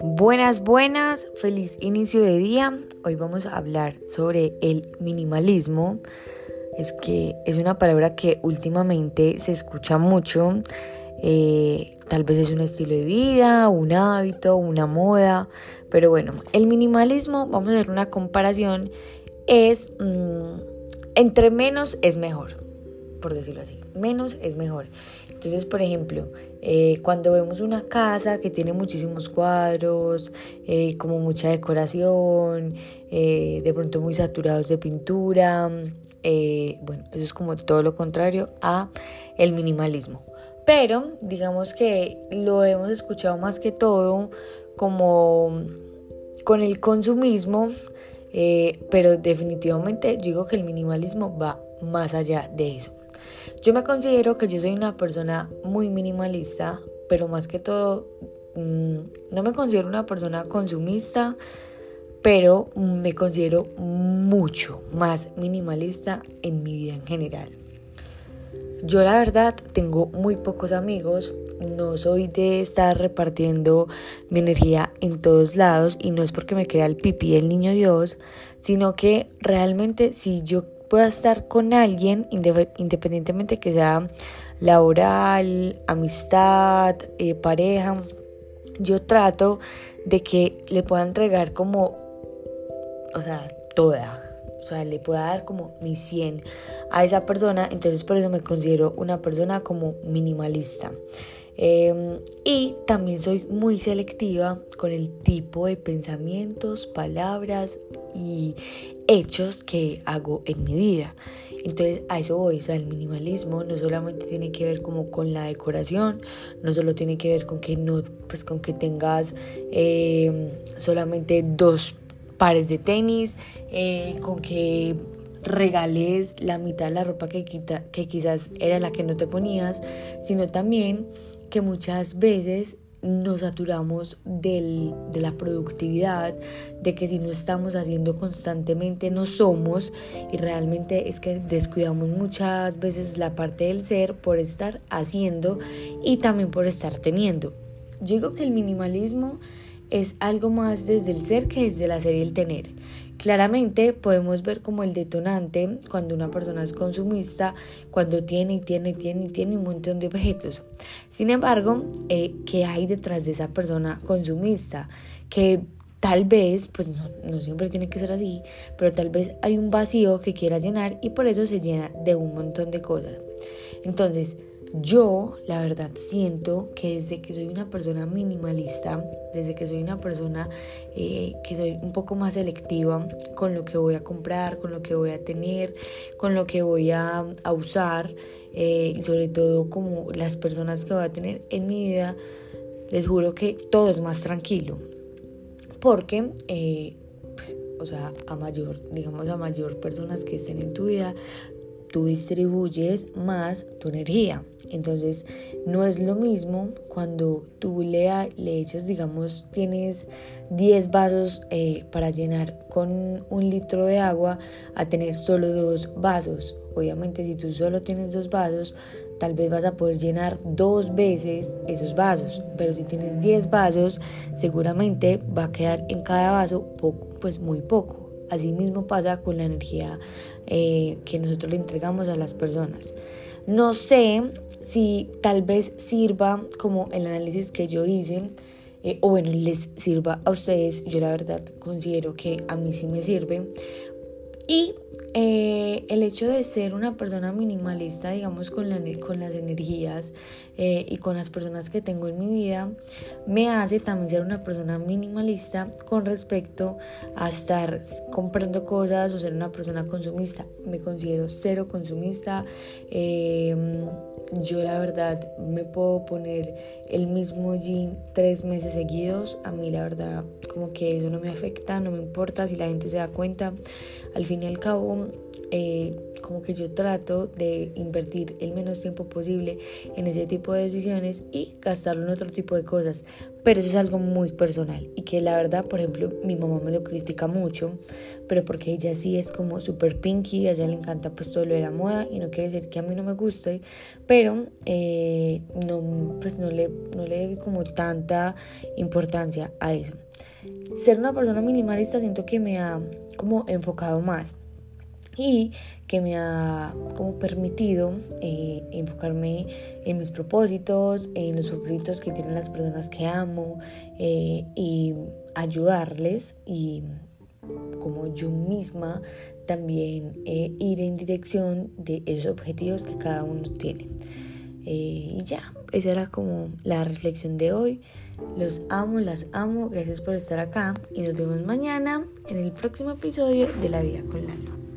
Buenas, buenas, feliz inicio de día. Hoy vamos a hablar sobre el minimalismo. Es que es una palabra que últimamente se escucha mucho. Eh, tal vez es un estilo de vida, un hábito, una moda. Pero bueno, el minimalismo, vamos a hacer una comparación, es mm, entre menos es mejor por decirlo así. Menos es mejor. Entonces, por ejemplo, eh, cuando vemos una casa que tiene muchísimos cuadros, eh, como mucha decoración, eh, de pronto muy saturados de pintura, bueno, eso es como todo lo contrario a el minimalismo. Pero digamos que lo hemos escuchado más que todo como con el consumismo, pero definitivamente yo digo que el minimalismo va más allá de eso. Yo me considero que yo soy una persona muy minimalista, pero más que todo, mm, no me considero una persona consumista, pero me considero mucho más minimalista en mi vida en general. Yo la verdad tengo muy pocos amigos, no soy de estar repartiendo mi energía en todos lados y no es porque me crea el pipí del niño Dios, sino que realmente si yo pueda estar con alguien, independientemente que sea laboral, amistad, eh, pareja, yo trato de que le pueda entregar como, o sea, toda. O sea, le pueda dar como mi 100 a esa persona. Entonces por eso me considero una persona como minimalista. Em, y también soy muy selectiva con el tipo de pensamientos, palabras y hechos que hago en mi vida. Entonces a eso voy, o sea, el minimalismo no solamente tiene que ver como con la decoración, no solo tiene que ver con que no, pues con que tengas em, solamente dos pares de tenis, eh, con que regales la mitad de la ropa que, que quizás era la que no te ponías, sino también que muchas veces nos saturamos de la productividad, de que si no estamos haciendo constantemente no somos y realmente es que descuidamos muchas veces la parte del ser por estar haciendo y también por estar teniendo. Yo digo que el minimalismo es algo más desde el ser que desde el hacer y el tener. Claramente podemos ver como el detonante cuando una persona es consumista, cuando tiene y tiene y tiene y tiene un montón de objetos. Sin embargo, eh, ¿qué hay detrás de esa persona consumista? Que tal vez, pues no, no, siempre tiene que ser así, pero tal vez hay un vacío que quiera llenar y por eso se llena de un montón de cosas. Entonces, yo, la verdad, siento que desde que soy una persona minimalista, desde que soy una persona eh, que soy un poco más selectiva con lo que voy a comprar, con lo que voy a tener, con lo que voy a, usar eh, y sobre todo como las personas que voy a tener en mi vida, les juro que todo es más tranquilo. Porque, eh, pues, o sea, a mayor, digamos, a mayor personas que estén en tu vida, tú distribuyes más tu energía. Entonces, no es lo mismo cuando tú le, le echas, digamos, tienes 10 vasos eh, para llenar con un litro de agua a tener solo dos vasos. Obviamente, si tú solo tienes dos vasos, tal vez vas a poder llenar dos veces esos vasos. Pero si tienes 10 vasos, seguramente va a quedar en cada vaso poco, pues muy poco. Así mismo pasa con la energía eh, que nosotros le entregamos a las personas. No sé si tal vez sirva como el análisis que yo hice eh, o bueno, les sirva a ustedes. Yo la verdad considero que a mí sí me sirve. Y eh, el hecho de ser una persona minimalista, digamos, con, la, con las energías eh, y con las personas que tengo en mi vida, me hace también ser una persona minimalista con respecto a estar comprando cosas o ser una persona consumista. Me considero cero consumista. Em, yo la verdad me puedo poner el mismo jean tres meses seguidos. A mí la verdad como que eso no me afecta, no me importa si la gente se da cuenta. Al fin y al cabo, eh, como que yo trato de invertir el menos tiempo posible en ese tipo de decisiones y gastarlo en otro tipo de cosas. Pero eso es algo muy personal y que la verdad, por ejemplo, mi mamá me lo critica mucho, pero porque ella sí es como súper pinky, a ella le encanta pues todo lo de la moda y no quiere decir que a mí no me guste, pero eh, no, pues no le, no le doy como tanta importancia a eso. Ser una persona minimalista siento que me ha como enfocado más y que me ha como permitido eh, enfocarme en mis propósitos, en los propósitos que tienen las personas que amo eh, y ayudarles y como yo misma también eh, ir en dirección de esos objetivos que cada uno tiene. y ya, esa era como la reflexión de hoy. Los amo, las amo, gracias por estar acá y nos vemos mañana en el próximo episodio de La Vida con Lalo.